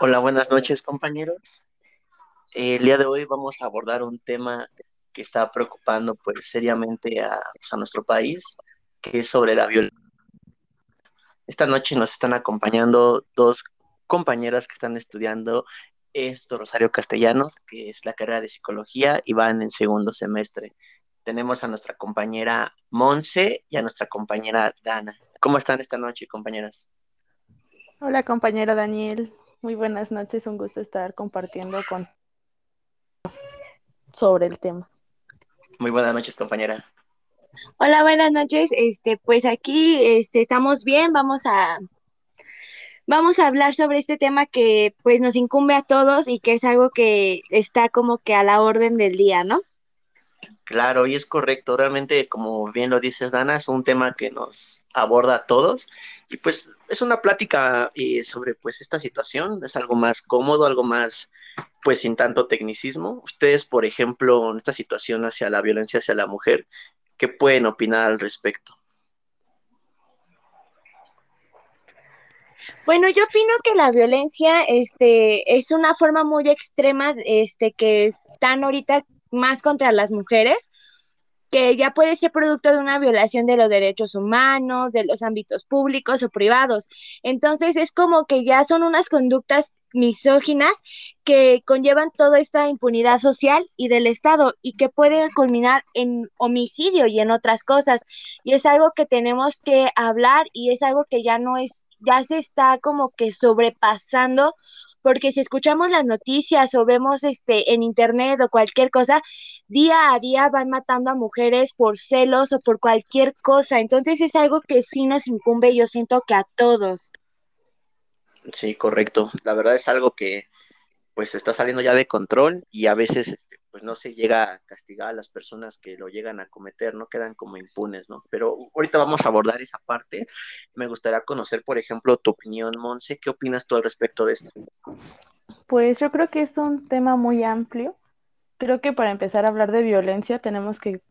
Hola, buenas noches compañeros. El día de hoy vamos a abordar un tema que está preocupando pues seriamente a, pues, nuestro país, que es sobre la violencia. Esta noche nos están acompañando dos compañeras que están estudiando esto, Rosario Castellanos, que es la carrera de psicología y van en segundo semestre. Tenemos a nuestra compañera Monse y a nuestra compañera Dana. ¿Cómo están esta noche, compañeras? Hola, compañero Daniel. Muy buenas noches. Un gusto estar compartiendo con sobre el tema. Muy buenas noches, compañera. Hola, buenas noches. Este, pues aquí este, estamos bien. Vamos a vamos a hablar sobre este tema que pues nos incumbe a todos y que es algo que está como que a la orden del día, ¿no? Claro, y es correcto. Realmente, como bien lo dices, Dana, es un tema que nos aborda a todos. Y pues es una plática eh, sobre pues esta situación. Es algo más cómodo, algo más pues sin tanto tecnicismo. Ustedes, por ejemplo, en esta situación hacia la violencia hacia la mujer, ¿qué pueden opinar al respecto? Bueno, yo opino que la violencia este, es una forma muy extrema este, que están ahorita más contra las mujeres, que ya puede ser producto de una violación de los derechos humanos, de los ámbitos públicos o privados. Entonces es como que ya son unas conductas misóginas que conllevan toda esta impunidad social y del Estado y que pueden culminar en homicidio y en otras cosas. Y es algo que tenemos que hablar y es algo que ya no es, ya se está como que sobrepasando porque si escuchamos las noticias o vemos este en internet o cualquier cosa, día a día van matando a mujeres por celos o por cualquier cosa. Entonces es algo que sí nos incumbe, yo siento que a todos. Sí, correcto. La verdad es algo que pues está saliendo ya de control y a veces este, pues no se llega a castigar a las personas que lo llegan a cometer, no quedan como impunes, ¿no? Pero ahorita vamos a abordar esa parte. Me gustaría conocer, por ejemplo, tu opinión, Monse, ¿qué opinas tú al respecto de esto? Pues yo creo que es un tema muy amplio. Creo que para empezar a hablar de violencia tenemos que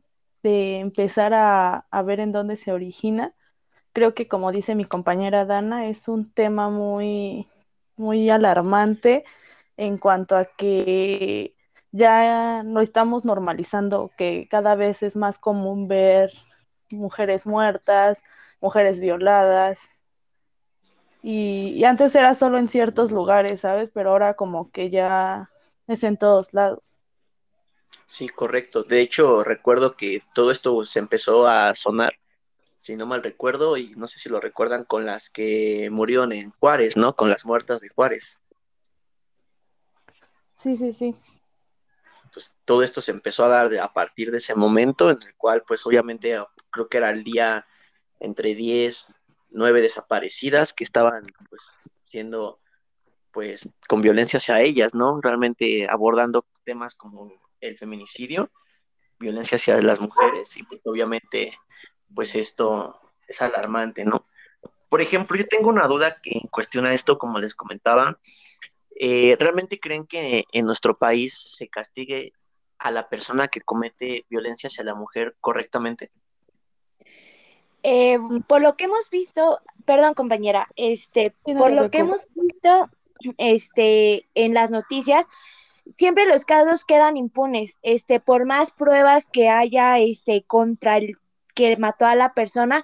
empezar a, a ver en dónde se origina. Creo que como dice mi compañera Dana, es un tema muy, muy alarmante en cuanto a que ya lo estamos normalizando, que cada vez es más común ver mujeres muertas, mujeres violadas. Y, antes era solo en ciertos lugares, ¿sabes? Pero ahora como que ya es en todos lados. Sí, correcto. De hecho, recuerdo que todo esto se empezó a sonar, si no mal recuerdo, y no sé si lo recuerdan con las que murieron en Juárez, ¿no? Con las muertas de Juárez. Sí, sí, sí. Pues todo esto se empezó a dar a partir de ese momento, en el cual, pues obviamente, creo que era el día entre 10, 9 desaparecidas que estaban, pues, siendo, pues, con violencia hacia ellas, ¿no? Realmente abordando temas como el feminicidio, violencia hacia las mujeres, y pues, obviamente, pues, esto es alarmante, ¿no? Por ejemplo, yo tengo una duda en cuestión a esto, como les comentaba, eh, ¿Realmente creen que en nuestro país se castigue a la persona que comete violencia hacia la mujer correctamente? Eh, por lo que hemos visto, perdón compañera, este, por lo que hemos visto este, en las noticias, siempre los casos quedan impunes, este, por más pruebas que haya este, contra el que mató a la persona,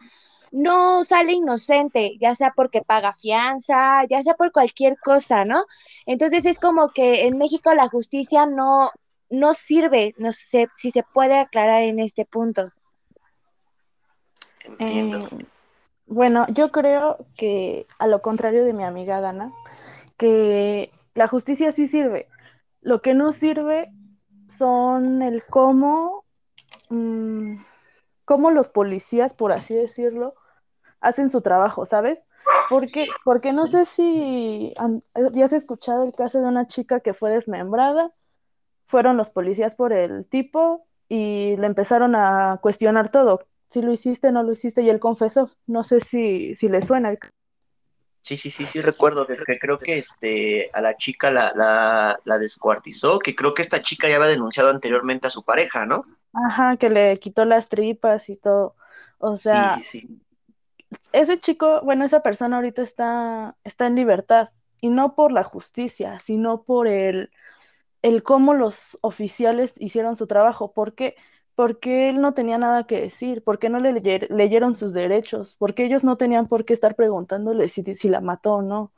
no sale inocente, ya sea porque paga fianza, ya sea por cualquier cosa, ¿no? Entonces es como que en México la justicia no, no sirve, no sé si se puede aclarar en este punto. Entiendo. Eh, bueno, yo creo que a lo contrario de mi amiga Dana, que la justicia sí sirve. Lo que no sirve son el cómo, mm, cómo los policías, por así decirlo, hacen su trabajo, ¿sabes? Porque, porque no sé si ya has escuchado el caso de una chica que fue desmembrada, fueron los policías por el tipo y le empezaron a cuestionar todo, si lo hiciste, no lo hiciste, y él confesó, no sé si, si le suena. Sí, sí, sí, sí, recuerdo que, creo que este, a la chica la, la, la, descuartizó, que creo que esta chica ya había denunciado anteriormente a su pareja, ¿no? Ajá, que le quitó las tripas y todo. O sea, sí, sí, sí ese chico, bueno, esa persona ahorita está, está en libertad y no por la justicia, sino por el, el cómo los oficiales hicieron su trabajo. ¿Por qué? Porque él no tenía nada que decir, porque no le leyeron sus derechos, porque ellos no tenían por qué estar preguntándole si, si la mató o no.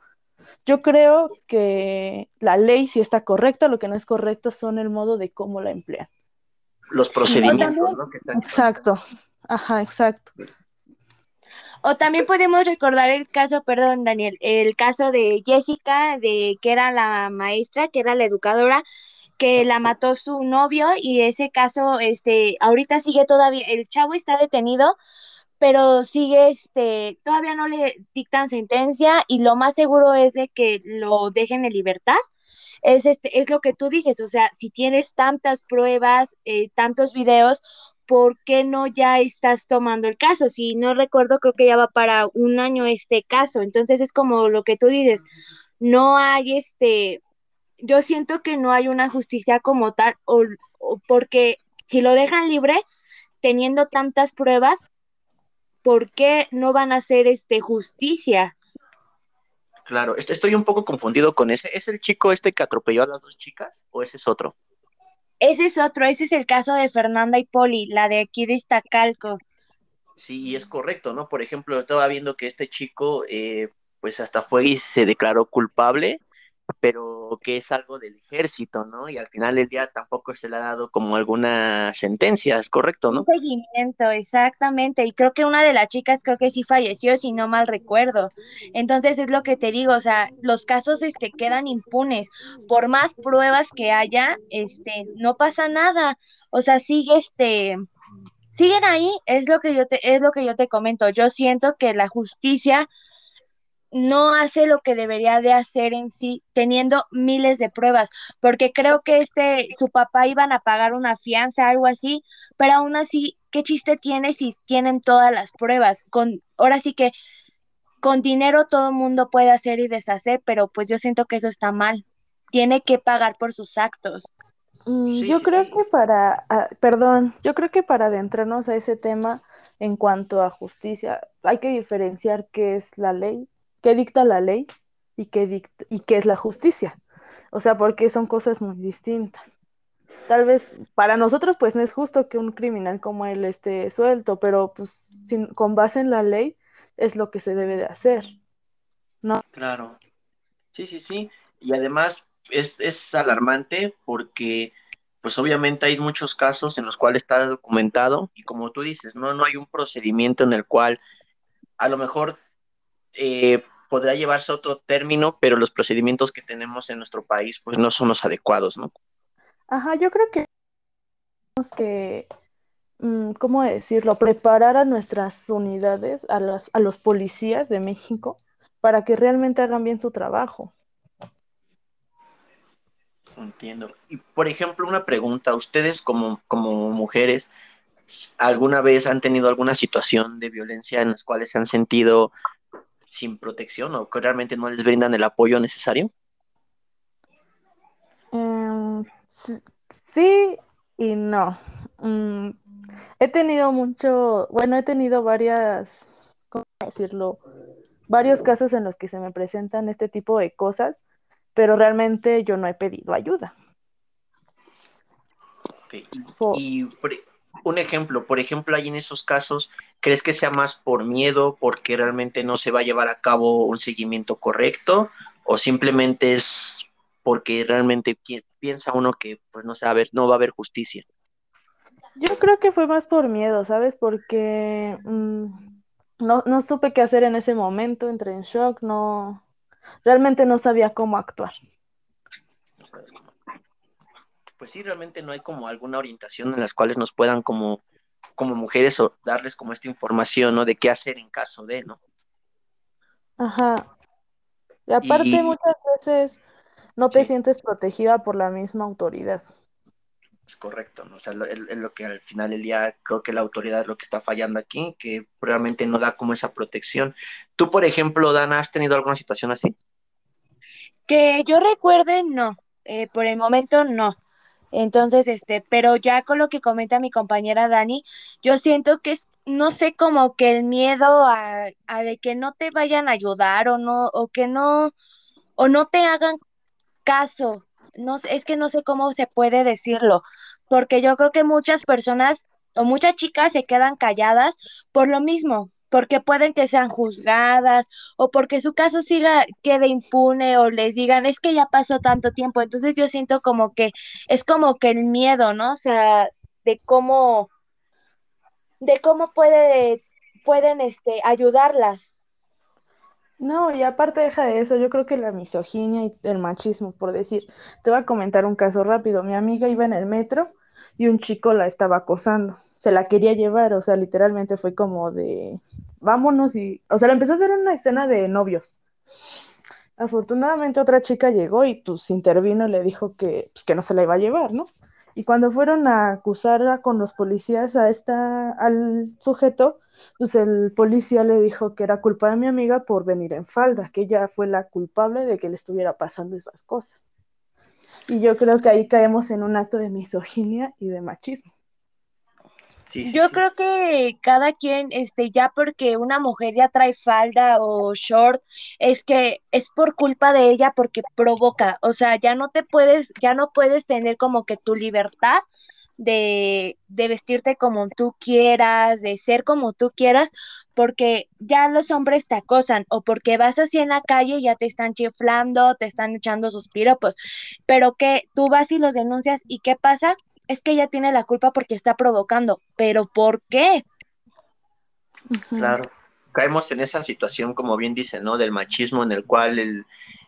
Yo creo que la ley sí está correcta, lo que no es correcto son el modo de cómo la emplean. Los procedimientos, ¿no? Exacto, ajá, exacto. O también podemos recordar el caso, perdón, Daniel, el caso de Jessica, de que era la maestra, que era la educadora, que la mató su novio y ese caso, este, ahorita sigue todavía, el chavo está detenido, pero sigue, este, todavía no le dictan sentencia y lo más seguro es de que lo dejen en libertad. Es, este, es lo que tú dices, o sea, si tienes tantas pruebas, eh, tantos videos, ¿por qué no ya estás tomando el caso? Si no recuerdo, creo que ya va para un año este caso. Entonces es como lo que tú dices, no hay este, yo siento que no hay una justicia como tal, o porque si lo dejan libre, teniendo tantas pruebas, ¿por qué no van a hacer este justicia? Claro, estoy un poco confundido con ese. ¿Es el chico este que atropelló a las dos chicas o ese es otro? Ese es otro, ese es el caso de Fernanda y Poli, la de aquí de Iztacalco. Sí, es correcto, ¿no? Por ejemplo, estaba viendo que este chico, eh, pues hasta fue y se declaró culpable pero que es algo del ejército, ¿no? Y al final del día tampoco se le ha dado como alguna sentencia, ¿es correcto, no? Un seguimiento, exactamente. Y creo que una de las chicas creo que sí falleció, si no mal recuerdo. Entonces es lo que te digo, o sea, los casos este quedan impunes. Por más pruebas que haya, este, no pasa nada. O sea, sigue este siguen ahí, es lo que yo te es lo que yo te comento. Yo siento que la justicia no hace lo que debería de hacer en sí, teniendo miles de pruebas, porque creo que este, su papá iban a pagar una fianza, algo así, pero aún así, ¿qué chiste tiene si tienen todas las pruebas? Con, ahora sí que con dinero todo el mundo puede hacer y deshacer, pero pues yo siento que eso está mal. Tiene que pagar por sus actos. Mm, yo creo que para, ah, perdón, yo creo que para adentrarnos a ese tema en cuanto a justicia, hay que diferenciar qué es la ley qué dicta la ley y qué, y qué es la justicia. O sea, porque son cosas muy distintas. Tal vez para nosotros pues no es justo que un criminal como él esté suelto, pero pues sin, con base en la ley es lo que se debe de hacer. ¿No? Claro. Sí, sí, sí. Y además es, es alarmante porque pues obviamente hay muchos casos en los cuales está documentado y como tú dices, no, no hay un procedimiento en el cual a lo mejor eh, podrá llevarse otro término, pero los procedimientos que tenemos en nuestro país pues no son los adecuados, ¿no? Ajá, yo creo que tenemos que, mm, ¿cómo decirlo? Preparar a nuestras unidades, a, las, a los policías de México, para que realmente hagan bien su trabajo. Entiendo. Y por ejemplo, una pregunta, ustedes como, como mujeres, ¿alguna vez han tenido alguna situación de violencia en las cuales se han sentido sin protección o que realmente no les brindan el apoyo necesario? Em, sí y no. Mm, he tenido mucho, bueno, he tenido varias, ¿cómo decirlo? Varios casos en los que se me presentan este tipo de cosas, pero realmente yo no he pedido ayuda. Y, un ejemplo, por ejemplo, hay en esos casos, ¿crees que sea más por miedo, porque realmente no se va a llevar a cabo un seguimiento correcto, o simplemente es porque realmente piensa uno que pues no se va a ver, no va a haber justicia? Yo creo que fue más por miedo, ¿sabes? Porque mm, no, no supe qué hacer en ese momento, entré en shock, no, realmente no sabía cómo actuar pues sí, realmente no hay como alguna orientación en las cuales nos puedan como, como mujeres o darles como esta información, ¿no? De qué hacer en caso de, ¿no? Ajá. Y aparte muchas veces no te sientes protegida por la misma autoridad. Es correcto, ¿no? O sea, es lo, que al final del día creo que la autoridad es lo que está fallando aquí, que realmente no da como esa protección. Tú, por ejemplo, Dana, ¿has tenido alguna situación así? Que yo recuerde, no. Eh, por el momento, no Entonces, este, pero ya con lo que comenta mi compañera Dani, yo siento que es, no sé, como que el miedo a, a de que no te vayan a ayudar o no, o que no, o no te hagan caso. No, es que no sé cómo se puede decirlo, porque yo creo que muchas personas o muchas chicas se quedan calladas por lo mismo, porque pueden que sean juzgadas o porque su caso siga quede impune o les digan es que ya pasó tanto tiempo. Entonces yo siento como que es como que el miedo, ¿no? O sea, de cómo de cómo puede pueden este ayudarlas. No, y aparte deja de eso, yo creo que la misoginia y el machismo, por decir, te voy a comentar un caso rápido. Mi amiga iba en el metro y un chico la estaba acosando se la quería llevar, o sea, literalmente fue como de, vámonos y, o sea, le empezó a hacer una escena de novios. Afortunadamente otra chica llegó y pues intervino y le dijo que, pues, que no se la iba a llevar, ¿no? Y cuando fueron a acusar con los policías a esta, al sujeto, pues el policía le dijo que era culpa de mi amiga por venir en falda, que ella fue la culpable de que le estuviera pasando esas cosas. Y yo creo que ahí caemos en un acto de misoginia y de machismo. Yo creo que cada quien, este, ya porque una mujer ya trae falda o short, es que es por culpa de ella porque provoca, o sea, ya no te puedes, ya no puedes tener como que tu libertad de, de vestirte como tú quieras, de ser como tú quieras, porque ya los hombres te acosan o porque vas así en la calle y ya te están chiflando, te están echando sus piropos, pero que tú vas y los denuncias y ¿qué pasa? Es que ella tiene la culpa porque está provocando, pero ¿por qué? Claro, caemos en esa situación, como bien dice, ¿no? Del machismo en el cual el,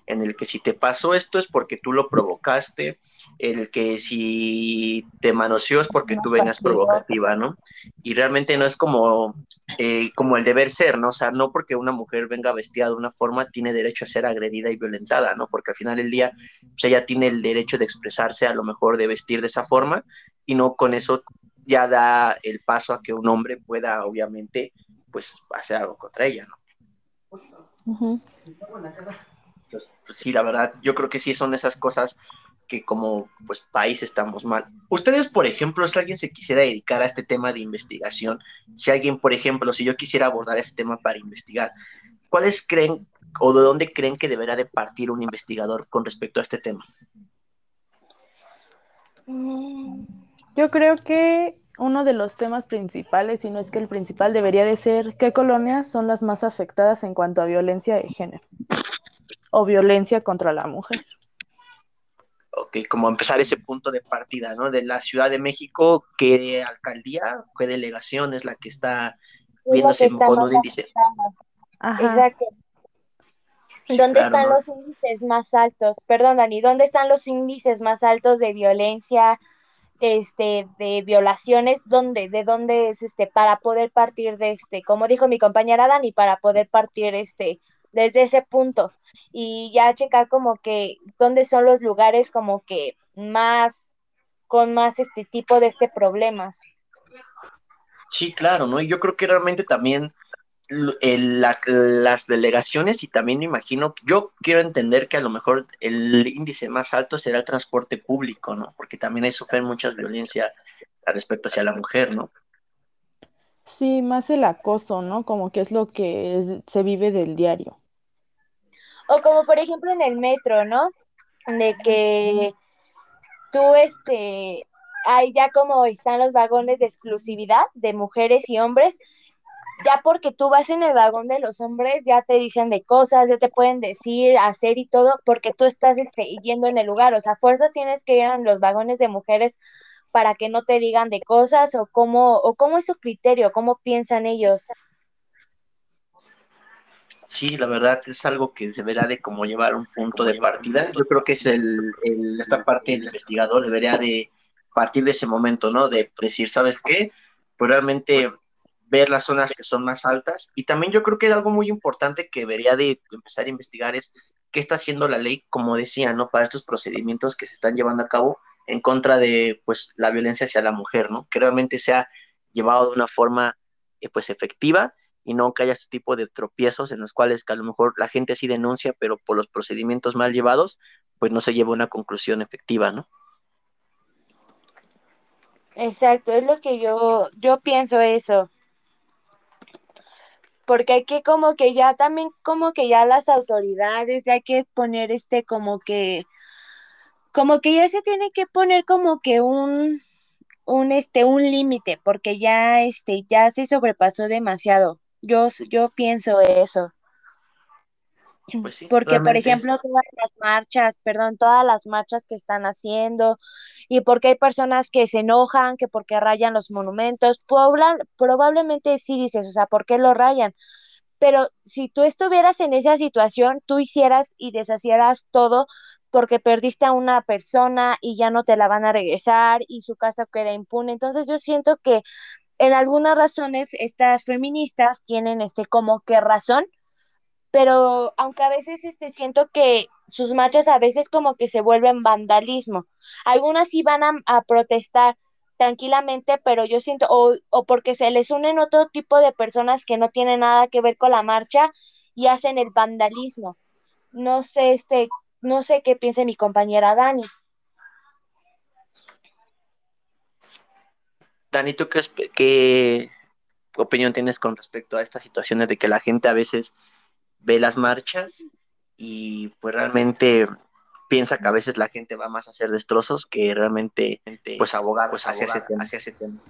en el que si te pasó esto es porque tú lo provocaste, el que si te manoseó es porque tú venías provocativa, ¿no? Y realmente no es como, eh, como el deber ser, ¿no? O sea, no porque una mujer venga vestida de una forma tiene derecho a ser agredida y violentada, ¿no? Porque al final del día, pues ella tiene el derecho de expresarse, a lo mejor de vestir de esa forma, y no con eso ya da el paso a que un hombre pueda, obviamente, pues hacer algo contra ella, ¿no? Pues, sí, la verdad, yo creo que sí son esas cosas que como pues país estamos mal. Ustedes, por ejemplo, si alguien se quisiera dedicar a este tema de investigación, si alguien, por ejemplo, si yo quisiera abordar este tema para investigar, ¿cuáles creen o de dónde creen que deberá de partir un investigador con respecto a este tema? Mm, yo creo que uno de los temas principales, si no es que el principal, debería de ser qué colonias son las más afectadas en cuanto a violencia de género o violencia contra la mujer. Ok, como empezar ese punto de partida, ¿no? De la Ciudad de México, ¿qué alcaldía, qué delegación es la que está viéndose con un índice? Exacto. ¿Dónde están los índices más altos? Perdón, Dani, ¿dónde están los índices más altos de violencia, este, de violaciones? ¿Dónde? ¿De dónde es este? Para poder partir de este, como dijo mi compañera Dani, para poder partir este desde ese punto y ya checar como que dónde son los lugares como que más con más este tipo de este problemas. Sí, claro, ¿no? Y yo creo que realmente también las delegaciones y también me imagino, yo quiero entender que a lo mejor el índice más alto será el transporte público, ¿no? Porque también hay sufren muchas violencia respecto hacia la mujer, ¿no? Sí, más el acoso, ¿no? Como que es lo que se vive del diario. O como por ejemplo en el metro, ¿no? De que tú, este, hay ya como están los vagones de exclusividad de mujeres y hombres, ya porque tú vas en el vagón de los hombres, ya te dicen de cosas, ya te pueden decir, hacer y todo, porque tú estás este, yendo en el lugar, o sea, fuerzas tienes que ir en los vagones de mujeres para que no te digan de cosas o cómo, o cómo es su criterio, cómo piensan ellos. Sí, la verdad es algo que deberá de como llevar un punto de partida. Yo creo que es el, esta parte del investigador debería de partir de ese momento, ¿no? De decir, ¿sabes qué? Pues realmente ver las zonas que son más altas. Y también yo creo que algo muy importante que debería de empezar a investigar es qué está haciendo la ley, como decía, ¿no? Para estos procedimientos que se están llevando a cabo en contra de, pues, la violencia hacia la mujer, ¿no? Que realmente sea llevado de una forma, eh, pues, efectiva y no que haya este tipo de tropiezos en los cuales que a lo mejor la gente sí denuncia, pero por los procedimientos mal llevados, pues no se lleva una conclusión efectiva, ¿no? Exacto, es lo que yo, yo pienso eso. Porque hay que como que ya también como que ya las autoridades, ya hay que poner este como que, como que ya se tiene que poner como que un, un este, un límite, porque ya este, ya se sobrepasó demasiado. Yo, yo pienso eso. Pues sí, Porque, por es- ejemplo, todas las marchas, perdón, todas las marchas que están haciendo, y porque hay personas que se enojan, que porque rayan los monumentos, probablemente sí dices, o sea, ¿por qué lo rayan? Pero si tú estuvieras en esa situación, tú hicieras y deshacieras todo porque perdiste a una persona y ya no te la van a regresar y su casa queda impune. Entonces yo siento que en algunas razones estas feministas tienen este como que razón pero aunque a veces este, siento que sus marchas a veces como que se vuelven vandalismo. Algunas sí van a, a protestar tranquilamente, pero yo siento, o, o porque se les unen otro tipo de personas que no tienen nada que ver con la marcha y hacen el vandalismo. No sé, este, no sé qué piense mi compañera Dani. Dani, ¿tú qué, qué opinión tienes con respecto a estas situaciones de que la gente a veces ve las marchas y pues realmente piensa que a veces la gente va más a hacer destrozos que realmente pues abogar pues, hacia, ese tema, hacia ese tema?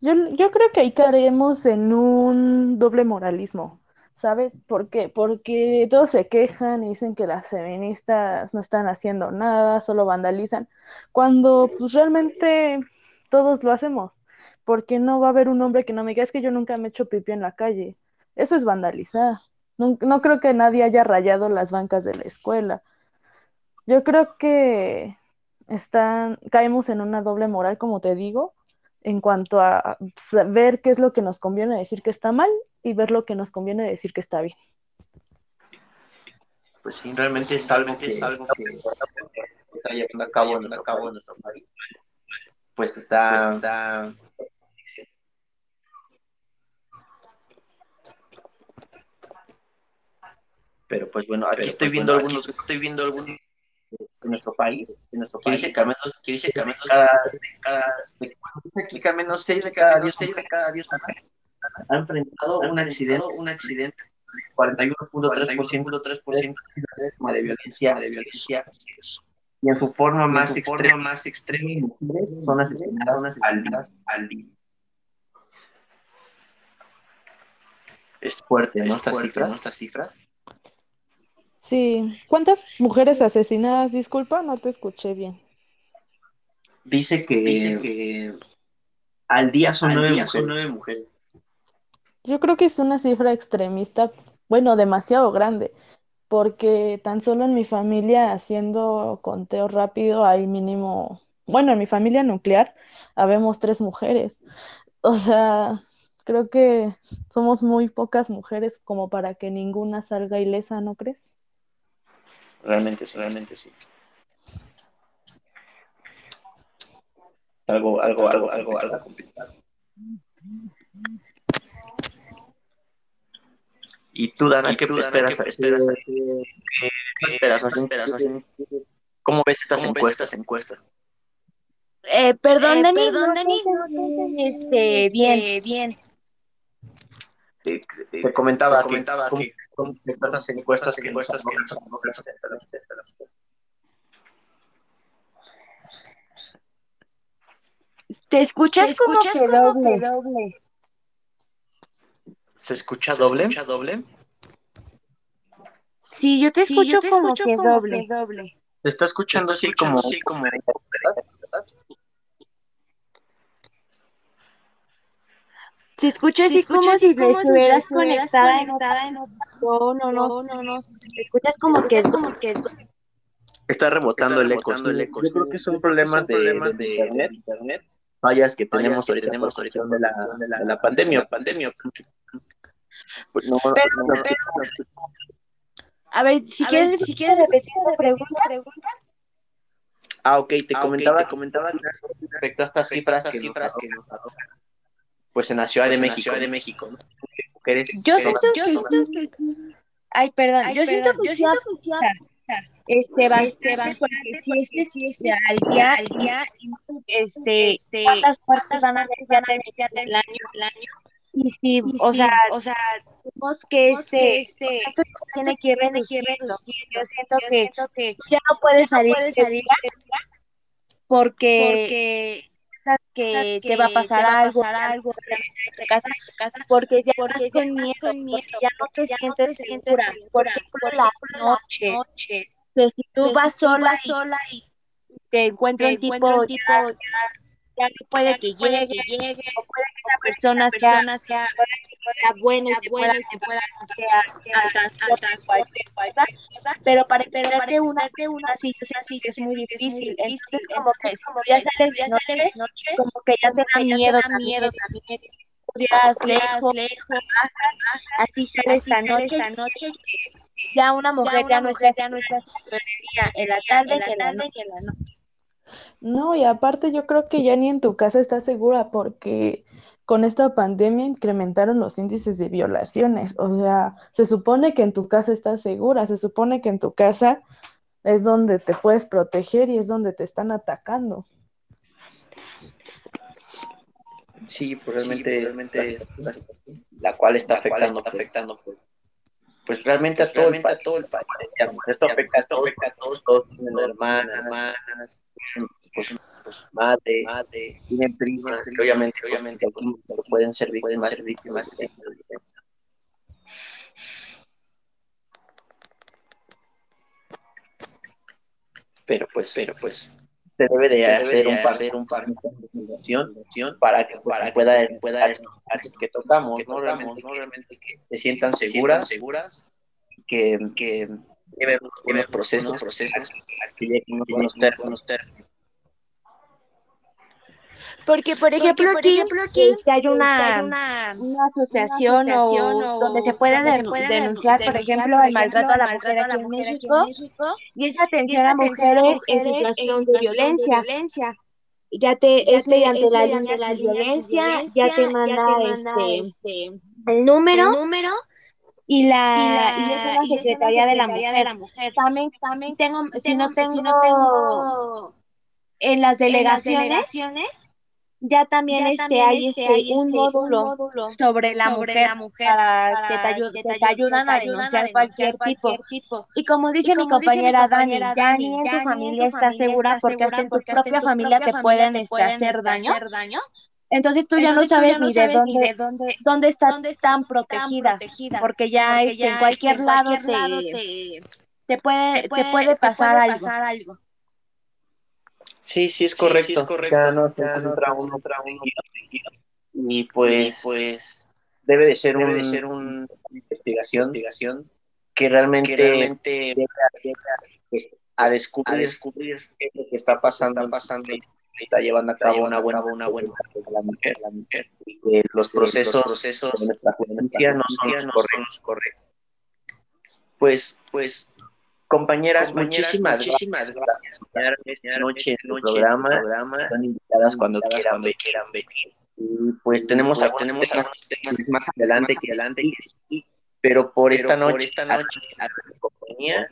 Yo, yo creo que ahí caeremos en un doble moralismo, ¿sabes? ¿Por qué? Porque todos se quejan y dicen que las feministas no están haciendo nada, solo vandalizan, cuando pues realmente todos lo hacemos. Porque no va a haber un hombre que no me diga, es que yo nunca me he hecho pipí en la calle. Eso es vandalizar. No, no creo que nadie haya rayado las bancas de la escuela. Yo creo que están, caemos en una doble moral, como te digo, en cuanto a ver qué es lo que nos conviene decir que está mal y ver lo que nos conviene decir que está bien. Pues sí, realmente es algo que, es algo que está llevando a cabo, en nuestro, cabo en nuestro país. Pues está, pues está pero pues bueno, aquí Pero, estoy pues, viendo bueno, algunos, estoy viendo algunos de nuestro país, de nuestro país, dice que al menos, que dice que al menos cada, cada, de, que al menos seis de cada diez, seis de cada diez ha enfrentado un accidente, un accidente, 41.3% de violencia, de violencia, y en su forma más su extrema, forma más extrema son asesinadas, son asesinadas al día. Es fuerte, ¿no? Es Estas cifras. ¿no? Estas cifras. Sí. ¿Cuántas mujeres asesinadas? Disculpa, no te escuché bien. Dice que, Dice que al día son al nueve día mujeres. son nueve mujeres. Yo creo que es una cifra extremista, bueno, demasiado grande, porque tan solo en mi familia, haciendo conteo rápido, hay mínimo, bueno, en mi familia nuclear, habemos tres mujeres. O sea, creo que somos muy pocas mujeres como para que ninguna salga ilesa, ¿no crees? Realmente sí. Realmente sí. Algo, algo, algo, algo, algo complicado. ¿Y tú, Dana, ¿Y qué tú, Dana, esperas? qué esperas? ¿Qué, qué esperas? ¿Qué esperas? ¿Cómo ves estas ¿Cómo ves encuestas? estas encuestas? Eh, perdón, Eh, Dani, perdón, no Dani, te no entendí, este, bien. bien. Te, te comentaba, Te comentaba que, estas encuestas que encuestas que Te escuchas, Te como escuchas que como doble. ¿Se escucha ¿Se doble? escucha doble? Sí, yo te Sí, escucho yo te como escucho que como doble. que doble. Se está escuchando así como, escuchando así como Se escucha Se así escucha como así si como si estuvieras conectada en otra. conectada en No, otro. no, No, no. no, escuchas como que Escuchas como que está rebotando está el eco. rebotando sí. el eco. Yo sí. creo que son que problemas son de, problemas de de- internet, de internet. fallas que Fallas tenemos que ahorita tenemos por ahorita de la, cuestión de la, de la pandemia. la pandemia. Pues no, Pero- no, no, pero- A ver, si A quieres, ver, si quieres repetir la pregunta. Ah, ok, te Ah, comentaba, te comentaba que respecto a estas cifras estas que cifras nos que pues en la Ciudad pues, de en la México, Ciudad de México. ¿no? mujeres Yo siento yo que siento sí. Ay, perdón. Ay, yo siento perdón, que yo siento que afecta, este bastante, porque si este si este al día al día este, este cuántas puertas van a ya ya el año el año y si o sea o sea vemos que este este tiene que reducirlo yo siento que, que ya no puede salir, puede salir porque, porque que te va a pasar algo, algo en tu casa, casa, porque ya porque con miedo, con miedo, ya no te ya sientes, no te segura, por ejemplo, las noches, noches que si tú vas sola, sola y te encuentras un tipo, tipo ya, ya, no puede que llegue, o puede que esa persona, esa persona sea, sea, sea buena y pueda, que pueda al transporte, cualquier cosa, pero para esperarte una que una sí, sí, es muy difícil. Entonces, como que como ya sales de noche, como que ya te da miedo, miedo también. Estudias lejos, lejos, así sales esta noche, esta noche ya una mujer ya, no está, ya no está en la tarde, que en la noche. No, y aparte yo creo que ya ni en tu casa estás segura porque con esta pandemia incrementaron los índices de violaciones. O sea, se supone que en tu casa estás segura, se supone que en tu casa es donde te puedes proteger y es donde te están atacando. Sí, pues realmente, realmente la, cual está afectando, está afectando pues, pues realmente a todo, el, a todo el país. Esto afecta, a todos, todos tienen hermanas, hermanas, pues, pues madre, madre, tienen primas, que obviamente, obviamente pueden ser víctimas, ser víctimas de pero pues, pero pues se debe de hacer un par, un par de investigación para que, para que pueda, pueda que tocamos, que ¿no? Realmente, ¿no? Realmente que se sientan seguras, seguras que, que lleven unos procesos, procesos que lleguen unos términos, términos. Porque, por ejemplo, Porque, aquí, ejemplo, aquí este, hay, una, una, una, asociación, una asociación o, o, donde se puede, donde de, puede denunciar, por ejemplo, el maltrato a la mujer aquí en México, y es atención a mujeres en situación de violencia. Ya te ya es te, mediante es la línea de violencia, ya te manda, ya te manda este, este, el número, el número y la, y, la, y es secretaría, secretaría de, la mujer. de la mujer. También, también si tengo, si, no tengo, si no tengo en las delegaciones, en las delegaciones ya también, ya este, también hay este, este, un, este módulo un, módulo sobre la, sobre mujer, la mujer para, para que, te, ayu que, te, que te ayudan, a denunciar, cualquier, cualquier tipo. tipo. Y como dice, y como mi, compañera dice mi compañera Dani, ya ni en tu familia estás segura porque hasta en tu propia familia te pueden este, hacer daño. Entonces tú ya no sabes, ni, de dónde, dónde, dónde está tan protegida, porque ya, porque este, en cualquier, lado, te, te, puede, te puede, pasar, algo. Sí, sí es correcto. Sí, sí es correcto. Ya no, ya no otra uno, otra uno. Y pues, y pues debe de ser, debe un, de ser un, una investigación, investigación que realmente, que realmente a, a, descubrir, a descubrir qué es lo que está pasando, está pasando y está llevando a cabo una buena, una buena la mujer, la mujer. Y los procesos, los procesos de nuestra justicia no son los correctos. Pues, pues Compañeras, muchísimas, muchísimas gracias por esta noche en el programa. programa. Están invitadas cuando quieran, cuando quieran venir. Y pues tenemos, pues, tenemos temas más adelante que adelante. Pero por esta noche, por esta noche a, a la compañía,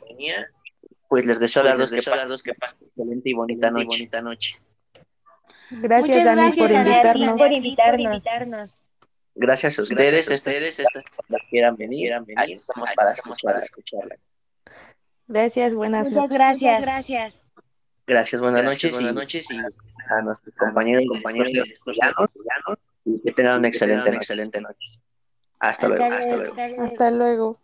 pues les deseo a los pues, que, los que pasen excelente y bonita noche. bonita noche. Gracias, Muchas Dani, gracias, por, invitarnos. por invitarnos. Gracias a ustedes. Gracias a ustedes. Esta, esta, quieran venir, quieran venir. Ahí estamos para, estamos para escucharla. Gracias, buenas Muchas noches. gracias. gracias. Gracias, buenas noches. Buenas noches y a nuestros compañeros y compañeros y que tengan una excelente, excelente noche. Hasta, luego, hasta luego. Hasta luego.